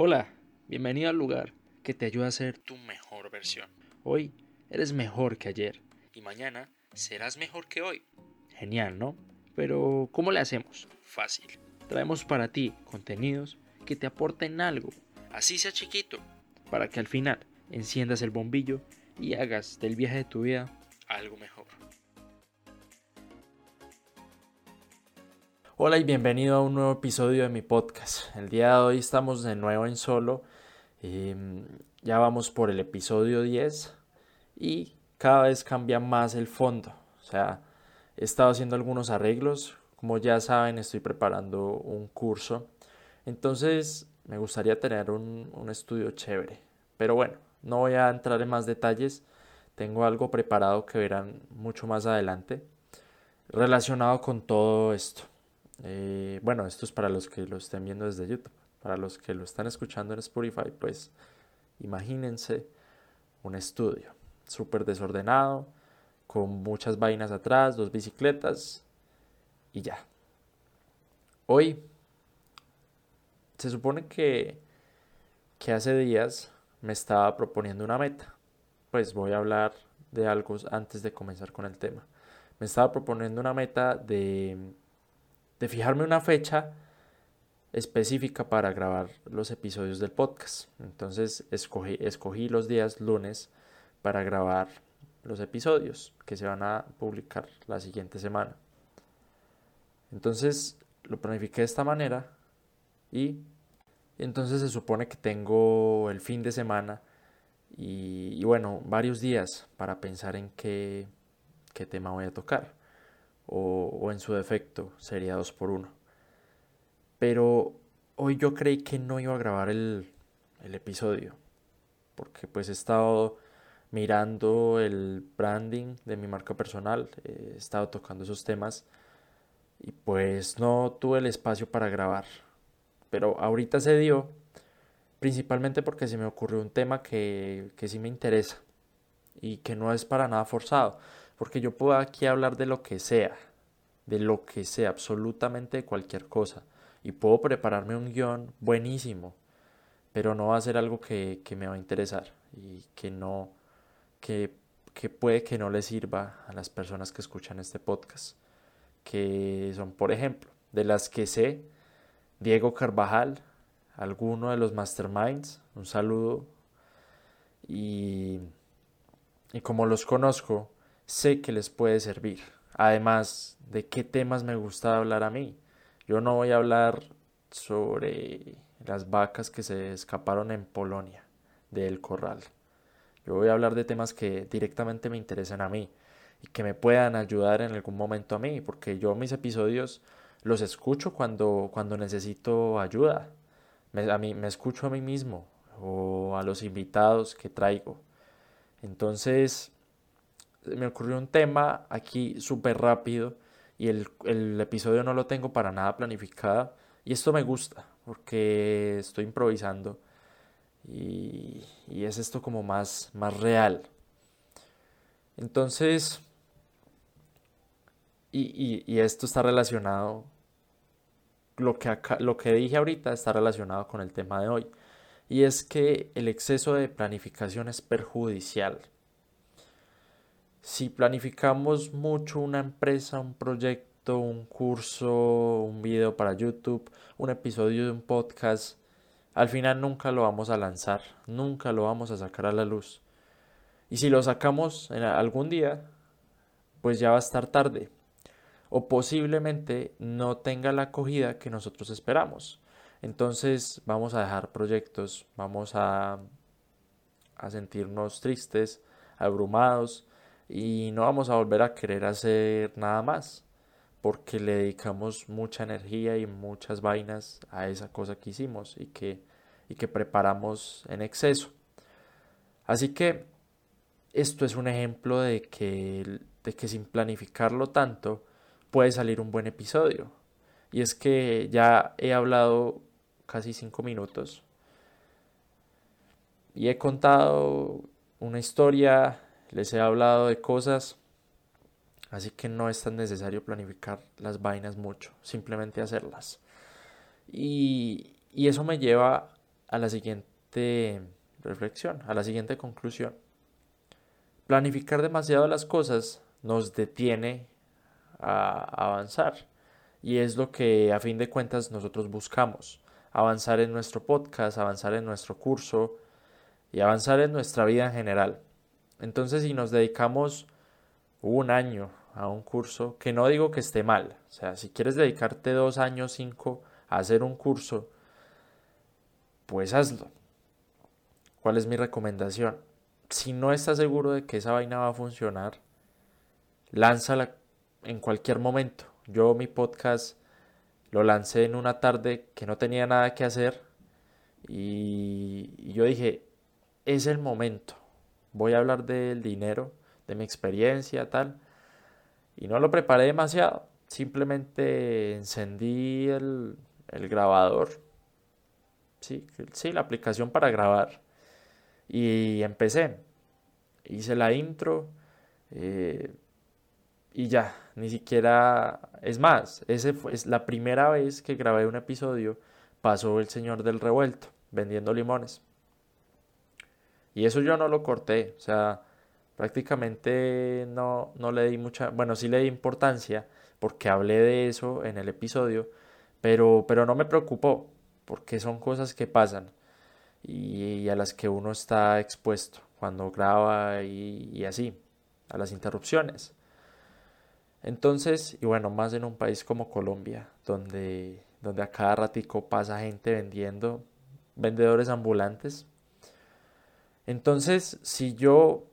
Hola, bienvenido al lugar que te ayuda a ser tu mejor versión. Hoy eres mejor que ayer y mañana serás mejor que hoy. Genial, ¿no? Pero ¿cómo le hacemos? Fácil. Traemos para ti contenidos que te aporten algo, así sea chiquito, para que al final enciendas el bombillo y hagas del viaje de tu vida algo mejor. Hola y bienvenido a un nuevo episodio de mi podcast. El día de hoy estamos de nuevo en solo. Em, ya vamos por el episodio 10 y cada vez cambia más el fondo. O sea, he estado haciendo algunos arreglos. Como ya saben, estoy preparando un curso. Entonces, me gustaría tener un, un estudio chévere. Pero bueno, no voy a entrar en más detalles. Tengo algo preparado que verán mucho más adelante relacionado con todo esto. Eh, bueno, esto es para los que lo estén viendo desde YouTube. Para los que lo están escuchando en Spotify, pues imagínense un estudio súper desordenado, con muchas vainas atrás, dos bicicletas y ya. Hoy se supone que, que hace días me estaba proponiendo una meta. Pues voy a hablar de algo antes de comenzar con el tema. Me estaba proponiendo una meta de de fijarme una fecha específica para grabar los episodios del podcast. Entonces escogí, escogí los días lunes para grabar los episodios que se van a publicar la siguiente semana. Entonces lo planifiqué de esta manera y entonces se supone que tengo el fin de semana y, bueno, varios días para pensar en qué, qué tema voy a tocar o, en su defecto sería 2 por 1 Pero hoy yo creí que no iba a grabar el, el episodio porque pues he estado mirando el branding de mi marca personal, he estado tocando esos temas y pues no tuve el espacio para grabar. Pero ahorita se dio, principalmente porque se me ocurrió un tema que, que sí me interesa y que no es para nada forzado porque yo puedo aquí hablar de lo que sea, de lo que sea, absolutamente de cualquier cosa, y puedo prepararme un guion buenísimo, pero no va a ser algo que, me va a interesar y que no, que, que puede que no le sirva a las personas que escuchan este podcast, que son, por ejemplo, de las que sé, Diego Carvajal, alguno de los masterminds, un saludo, y, y como los conozco, sé que les puede servir. Además de qué temas me gusta hablar a mí. Yo no voy a hablar sobre las vacas que se escaparon en Polonia del corral. Yo voy a hablar de temas que directamente me interesan a mí y que me puedan ayudar en algún momento a mí, porque yo mis episodios los escucho cuando, cuando necesito ayuda. A mí, me escucho a mí mismo o a los invitados que traigo. Entonces, me ocurrió un tema aquí súper rápido y el, el, episodio no lo tengo para nada planificado y esto me gusta porque estoy improvisando y, y es esto como más, más real. Entonces, y, y, y, esto está relacionado, lo que, acá, lo que dije ahorita está relacionado con el tema de hoy. Y es que el exceso de planificación es perjudicial si planificamos mucho una empresa, un proyecto, un curso, un video para YouTube, un episodio de un podcast, al final nunca lo vamos a lanzar, nunca lo vamos a sacar a la luz. Y si lo sacamos en algún día, pues ya va a estar tarde. O posiblemente no tenga la acogida que nosotros esperamos. Entonces vamos a dejar proyectos, vamos a, a sentirnos tristes, abrumados y no vamos a volver a querer hacer nada más porque le dedicamos mucha energía y muchas vainas a esa cosa que hicimos y que, y que preparamos en exceso. Así que esto es un ejemplo de que, de que sin planificarlo tanto puede salir un buen episodio. Y es que ya he hablado casi cinco minutos y he contado una historia les he hablado de cosas, así que no es tan necesario planificar las vainas mucho, simplemente hacerlas. Y, eso me lleva a la siguiente reflexión, a la siguiente conclusión. Planificar demasiado las cosas nos detiene a avanzar y es lo que a fin de cuentas nosotros buscamos, avanzar en nuestro podcast, avanzar en nuestro curso y avanzar en nuestra vida en general. Entonces si nos dedicamos un año a un curso, que no digo que esté mal, o sea, si quieres dedicarte dos años, cinco a hacer un curso, pues hazlo. ¿Cuál es mi recomendación? Si no estás seguro de que esa vaina va a funcionar, lánzala en cualquier momento. Yo mi podcast lo lancé en una tarde que no tenía nada que hacer y yo dije, es el momento. Voy a hablar del dinero, de mi experiencia, tal. Y no lo preparé demasiado. Simplemente encendí el, grabador. Sí, sí, la aplicación para grabar. Y empecé. Hice la intro. Eh, y ya, ni siquiera... Es más, ese fue, es la primera vez que grabé un episodio. Pasó el señor del revuelto vendiendo limones. Y eso yo no lo corté. O sea, prácticamente no, no le di mucha... Bueno, sí le di importancia porque hablé de eso en el episodio. Pero, pero no me preocupó porque son cosas que pasan y, a las que uno está expuesto cuando graba y, así, a las interrupciones. Entonces, y bueno, más en un país como Colombia, donde, donde a cada ratico pasa gente vendiendo, vendedores ambulantes. Entonces, si yo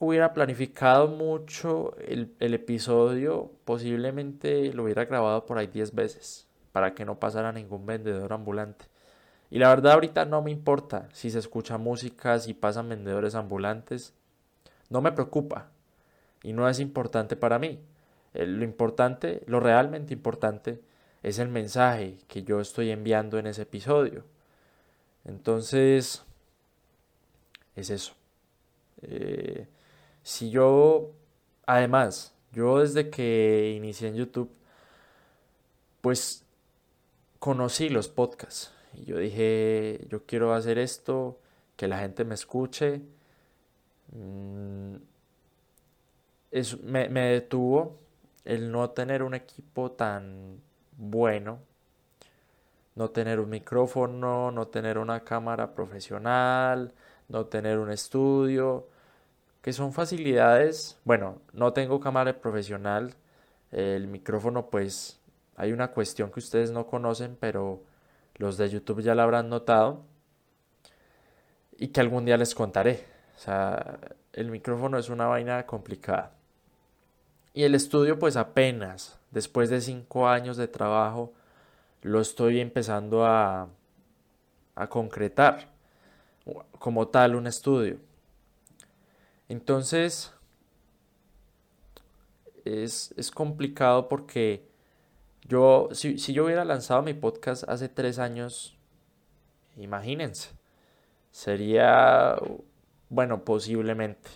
hubiera planificado mucho el, el episodio, posiblemente lo hubiera grabado por ahí 10 veces, para que no pasara ningún vendedor ambulante. Y la verdad ahorita no me importa si se escucha música, si pasan vendedores ambulantes. No me preocupa. Y no es importante para mí. Eh, lo importante, lo realmente importante, es el mensaje que yo estoy enviando en ese episodio. Entonces, es eso. Eh, si yo, además, yo desde que inicié en YouTube, pues conocí los podcasts. Y yo dije, yo quiero hacer esto, que la gente me escuche. Mm, me, me detuvo el no tener un equipo tan bueno, no tener un micrófono, no tener una cámara profesional, no tener un estudio, que son facilidades. Bueno, no tengo cámara profesional, el micrófono pues hay una cuestión que ustedes no conocen, pero los de YouTube ya la habrán notado y que algún día les contaré. O sea, el micrófono es una vaina complicada. Y el estudio pues apenas, después de cinco años de trabajo, lo estoy empezando a, a concretar como tal un estudio. Entonces, es, es complicado porque yo, si, yo hubiera lanzado mi podcast hace tres años, imagínense, sería, bueno, posiblemente,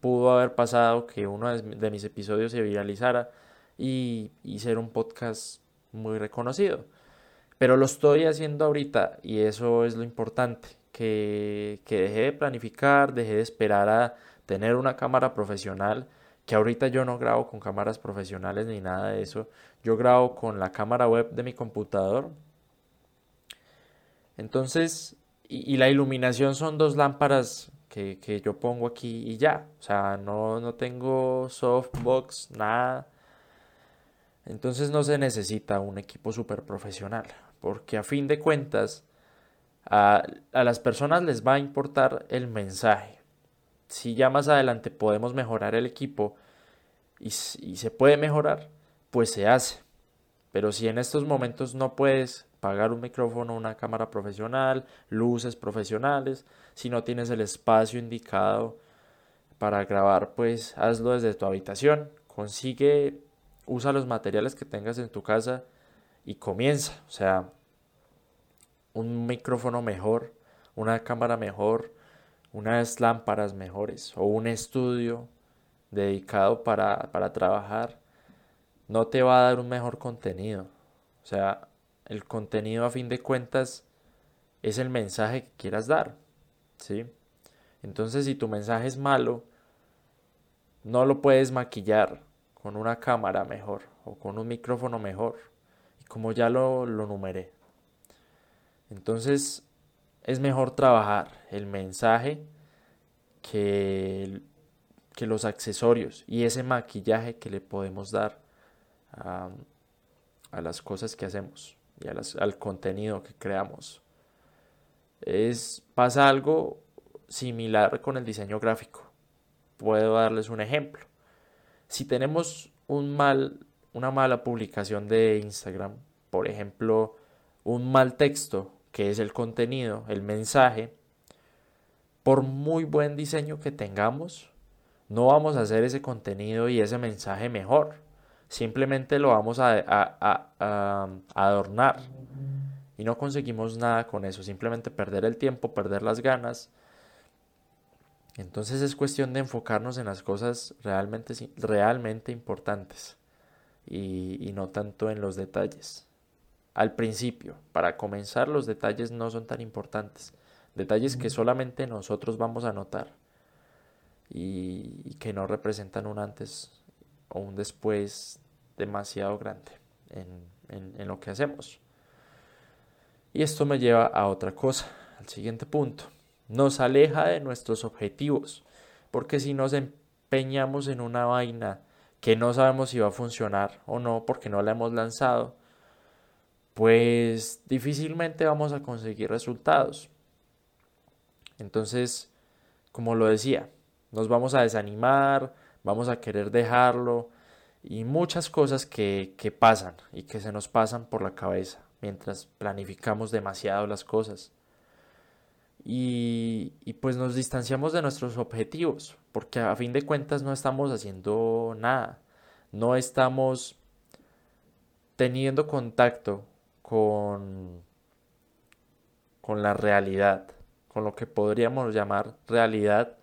pudo haber pasado que uno de mis episodios se viralizara y, y ser un podcast muy reconocido. Pero lo estoy haciendo ahorita y eso es lo importante, que, dejé de planificar, dejé de esperar a tener una cámara profesional que ahorita yo no grabo con cámaras profesionales ni nada de eso. Yo grabo con la cámara web de mi computador. Entonces, y, la iluminación son dos lámparas que, que, yo pongo aquí y ya. O sea, no, no tengo softbox, nada. Entonces no se necesita un equipo súper profesional. Porque a fin de cuentas, a, las personas les va a importar el mensaje si ya más adelante podemos mejorar el equipo y, se puede mejorar, pues se hace. Pero si en estos momentos no puedes pagar un micrófono, una cámara profesional, luces profesionales, si no tienes el espacio indicado para grabar, pues hazlo desde tu habitación. Consigue, usa los materiales que tengas en tu casa y comienza. O sea, un micrófono mejor, una cámara mejor, unas lámparas mejores o un estudio dedicado para, para trabajar, no te va a dar un mejor contenido. O sea, el contenido a fin de cuentas es el mensaje que quieras dar, ¿sí? Entonces, si tu mensaje es malo, no lo puedes maquillar con una cámara mejor o con un micrófono mejor. Y como ya lo, lo numeré. Entonces, es mejor trabajar el mensaje que, que los accesorios y ese maquillaje que le podemos dar a, las cosas que hacemos y al contenido que creamos. Es, pasa algo similar con el diseño gráfico. Puedo darles un ejemplo. Si tenemos un mal, una mala publicación de Instagram, por ejemplo, un mal texto, que es el contenido, el mensaje, por muy buen diseño que tengamos, no vamos a hacer ese contenido y ese mensaje mejor. Simplemente lo vamos a, adornar y no conseguimos nada con eso. Simplemente perder el tiempo, perder las ganas. Entonces es cuestión de enfocarnos en las cosas realmente, realmente importantes y no tanto en los detalles. Al principio, para comenzar, los detalles no son tan importantes detalles que solamente nosotros vamos a notar y, que no representan un antes o un después demasiado grande en, en lo que hacemos. Y esto me lleva a otra cosa, al siguiente punto. Nos aleja de nuestros objetivos, porque si nos empeñamos en una vaina que no sabemos si va a funcionar o no, porque no la hemos lanzado, pues difícilmente vamos a conseguir resultados. Entonces, como lo decía, nos vamos a desanimar, vamos a querer dejarlo y muchas cosas que, que pasan y que se nos pasan por la cabeza mientras planificamos demasiado las cosas. Y, y, pues nos distanciamos de nuestros objetivos, porque a fin de cuentas no estamos haciendo nada, no estamos teniendo contacto con, con la realidad con lo que podríamos llamar realidad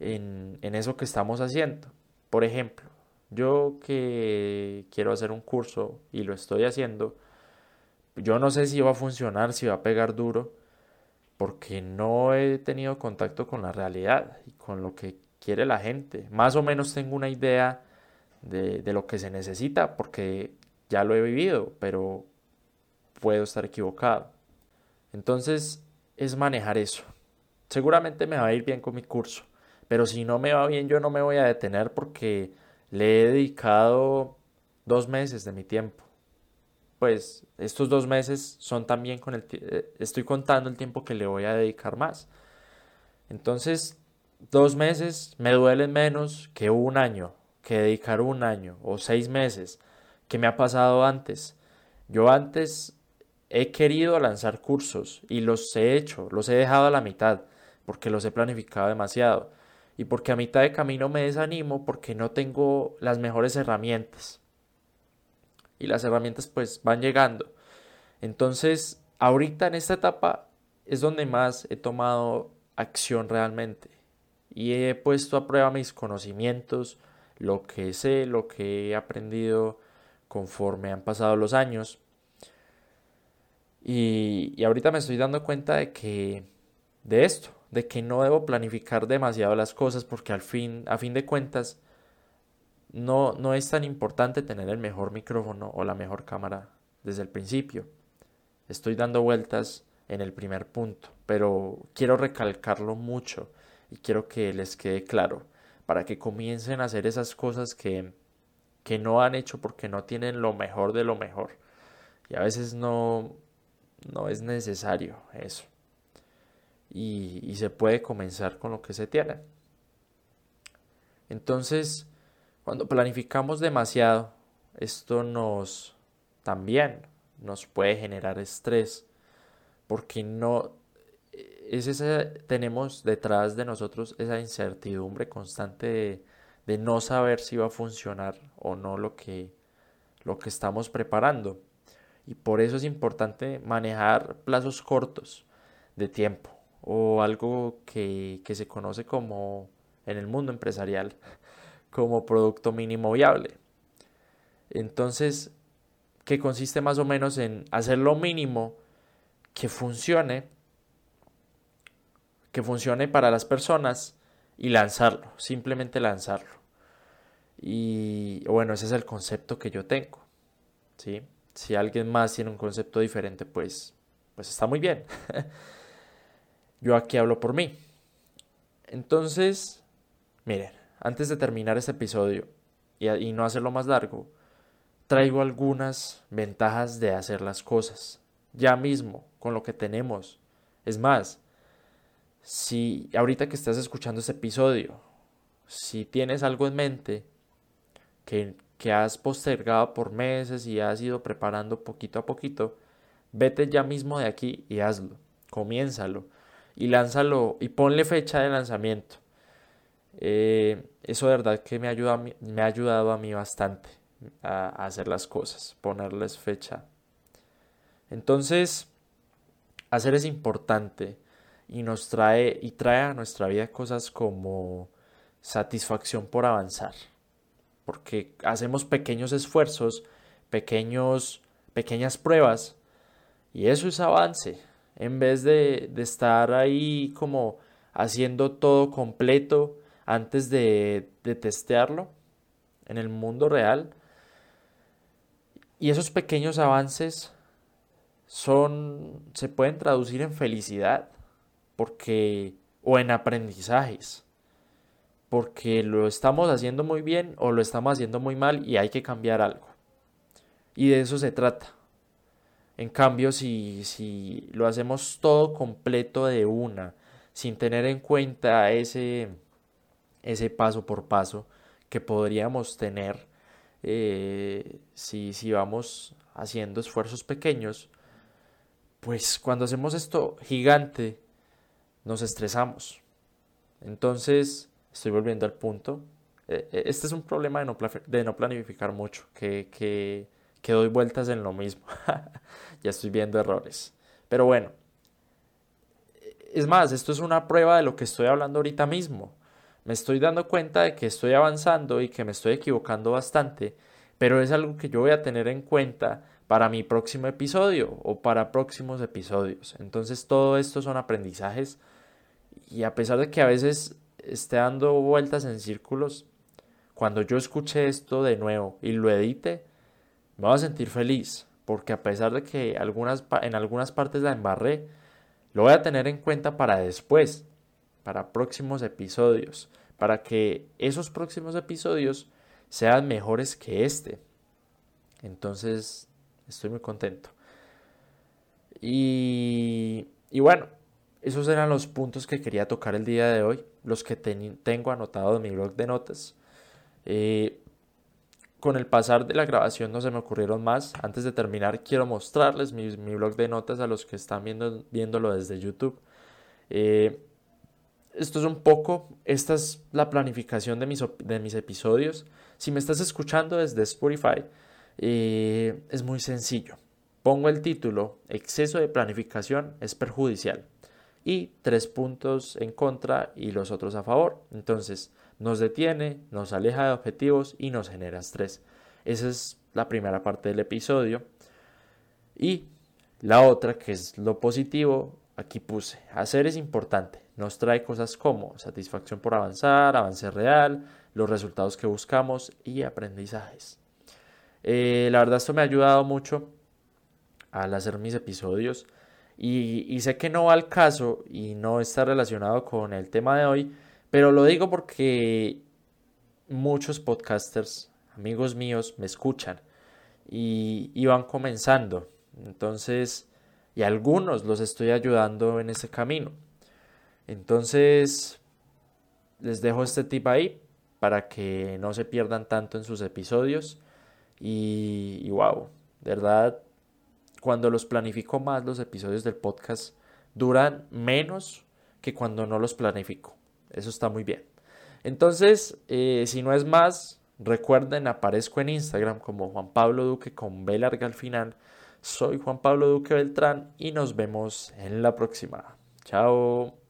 en, eso que estamos haciendo. Por ejemplo, yo que quiero hacer un curso y lo estoy haciendo, yo no sé si va a funcionar, si va a pegar duro, porque no he tenido contacto con la realidad y con lo que quiere la gente. Más o menos tengo una idea de, de lo que se necesita, porque ya lo he vivido, pero puedo estar equivocado. Entonces, es manejar eso. Seguramente me va a ir bien con mi curso, pero si no me va bien yo no me voy a detener porque le he dedicado dos meses de mi tiempo. Pues estos dos meses son también con el... Eh, estoy contando el tiempo que le voy a dedicar más. Entonces, dos meses me duelen menos que un año, que dedicar un año o seis meses, que me ha pasado antes. Yo antes he querido lanzar cursos y los he hecho, los he dejado a la mitad porque los he planificado demasiado y porque a mitad de camino me desanimo porque no tengo las mejores herramientas. Y las herramientas pues van llegando. Entonces, ahorita en esta etapa es donde más he tomado acción realmente y he puesto a prueba mis conocimientos, lo que sé, lo que he aprendido conforme han pasado los años y, ahorita me estoy dando cuenta de que, de esto, de que no debo planificar demasiado las cosas porque al fin, a fin de cuentas, no, no es tan importante tener el mejor micrófono o la mejor cámara desde el principio. Estoy dando vueltas en el primer punto, pero quiero recalcarlo mucho y quiero que les quede claro para que comiencen a hacer esas cosas que, que no han hecho porque no tienen lo mejor de lo mejor. Y a veces no, no es necesario eso. Y, se puede comenzar con lo que se tiene. Entonces, cuando planificamos demasiado, esto nos también nos puede generar estrés, porque no es ese, tenemos detrás de nosotros esa incertidumbre constante de, de, no saber si va a funcionar o no lo que, lo que estamos preparando. Y por eso es importante manejar plazos cortos de tiempo o algo que, se conoce como en el mundo empresarial como producto mínimo viable. Entonces, que consiste más o menos en hacer lo mínimo que funcione que funcione para las personas y lanzarlo, simplemente lanzarlo. Y bueno, ese es el concepto que yo tengo. ¿sí? Si alguien más tiene un concepto diferente, pues, pues está muy bien. yo aquí hablo por mí. Entonces, miren, antes de terminar este episodio y, y no hacerlo más largo, traigo algunas ventajas de hacer las cosas ya mismo con lo que tenemos. Es más, si ahorita que estás escuchando este episodio, si tienes algo en mente que, que has postergado por meses y has ido preparando poquito a poquito, vete ya mismo de aquí y hazlo. Comiénzalo y lánzalo y ponle fecha de lanzamiento. Eh, eso de verdad que me, ayuda, me ha ayudado a mí bastante a, a hacer las cosas, ponerles fecha. Entonces, hacer es importante y nos trae y trae a nuestra vida cosas como satisfacción por avanzar, porque hacemos pequeños esfuerzos, pequeños, pequeñas pruebas y eso es avance, en vez de, de estar ahí como haciendo todo completo antes de, de testearlo en el mundo real. Y esos pequeños avances son se pueden traducir en felicidad porque o en aprendizajes porque lo estamos haciendo muy bien o lo estamos haciendo muy mal y hay que cambiar algo y de eso se trata en cambio si, si lo hacemos todo completo de una sin tener en cuenta ese ese paso por paso que podríamos tener eh, si, si vamos haciendo esfuerzos pequeños pues cuando hacemos esto gigante, nos estresamos. Entonces, estoy volviendo al punto. E, e, este es un problema de no, planificar mucho, que, que, que doy vueltas en lo mismo. ya estoy viendo errores. Pero bueno, es más, esto es una prueba de lo que estoy hablando ahorita mismo. Me estoy dando cuenta de que estoy avanzando y que me estoy equivocando bastante, pero es algo que yo voy a tener en cuenta para mi próximo episodio o para próximos episodios. Entonces todo esto son aprendizajes y a pesar de que a veces esté dando vueltas en círculos, cuando yo escuche esto de nuevo y lo edite, me voy a sentir feliz porque a pesar de que algunas, en algunas partes la embarré, lo voy a tener en cuenta para después, para próximos episodios, para que esos próximos episodios sean mejores que este. Entonces, Estoy muy contento. Y, y bueno, esos eran los puntos que quería tocar el día de hoy, los que tengo anotado en mi blog de notas. Eh, con el pasar de la grabación no se me ocurrieron más. Antes de terminar, quiero mostrarles mi, blog de notas a los que están viendo, viéndolo desde YouTube. Eh, esto es un poco, esta es la planificación de mis, de mis episodios. Si me estás escuchando desde Spotify, eh, es muy sencillo. Pongo el título, exceso de planificación es perjudicial. Y tres puntos en contra y los otros a favor. Entonces, nos detiene, nos aleja de objetivos y nos genera estrés. Esa es la primera parte del episodio. Y la otra, que es lo positivo, aquí puse, hacer es importante. Nos trae cosas como satisfacción por avanzar, avance real, los resultados que buscamos y aprendizajes. Eh, la verdad esto me ha ayudado mucho al hacer mis episodios y, sé que no va al caso y no está relacionado con el tema de hoy, pero lo digo porque muchos podcasters, amigos míos, me escuchan y, y van comenzando. Entonces, y algunos los estoy ayudando en ese camino. Entonces, les dejo este tip ahí para que no se pierdan tanto en sus episodios y, wow, de verdad, cuando los planifico más, los episodios del podcast duran menos que cuando no los planifico. Eso está muy bien. Entonces, eh, si no es más, recuerden, aparezco en Instagram como Juan Pablo Duque con B larga al final. Soy Juan Pablo Duque Beltrán y nos vemos en la próxima. Chao.